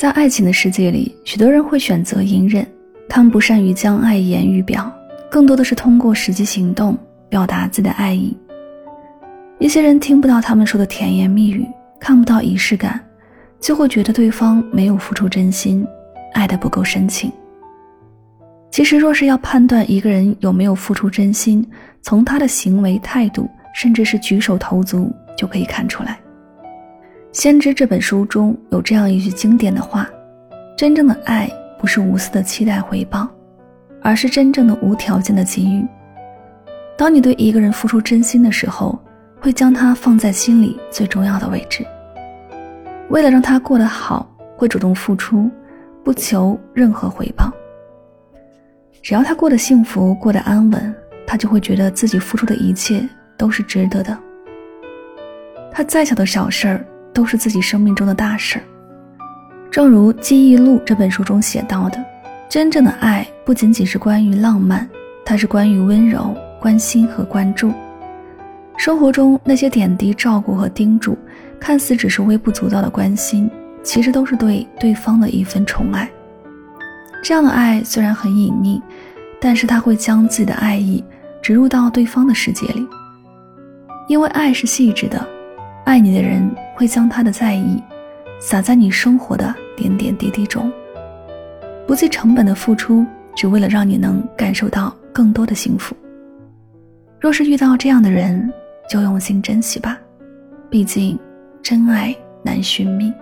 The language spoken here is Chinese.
在爱情的世界里，许多人会选择隐忍，他们不善于将爱言语表，更多的是通过实际行动表达自己的爱意。一些人听不到他们说的甜言蜜语，看不到仪式感，就会觉得对方没有付出真心，爱的不够深情。其实，若是要判断一个人有没有付出真心，从他的行为态度，甚至是举手投足就可以看出来。《先知》这本书中有这样一句经典的话：“真正的爱不是无私的期待回报，而是真正的无条件的给予。当你对一个人付出真心的时候，会将他放在心里最重要的位置。为了让他过得好，会主动付出，不求任何回报。只要他过得幸福，过得安稳，他就会觉得自己付出的一切都是值得的。他再小的小事儿。”都是自己生命中的大事。正如《记忆录》这本书中写到的，真正的爱不仅仅是关于浪漫，它是关于温柔、关心和关注。生活中那些点滴照顾和叮嘱，看似只是微不足道的关心，其实都是对对方的一份宠爱。这样的爱虽然很隐匿，但是他会将自己的爱意植入到对方的世界里，因为爱是细致的。爱你的人会将他的在意洒在你生活的点点滴滴中，不计成本的付出，只为了让你能感受到更多的幸福。若是遇到这样的人，就用心珍惜吧，毕竟真爱难寻觅。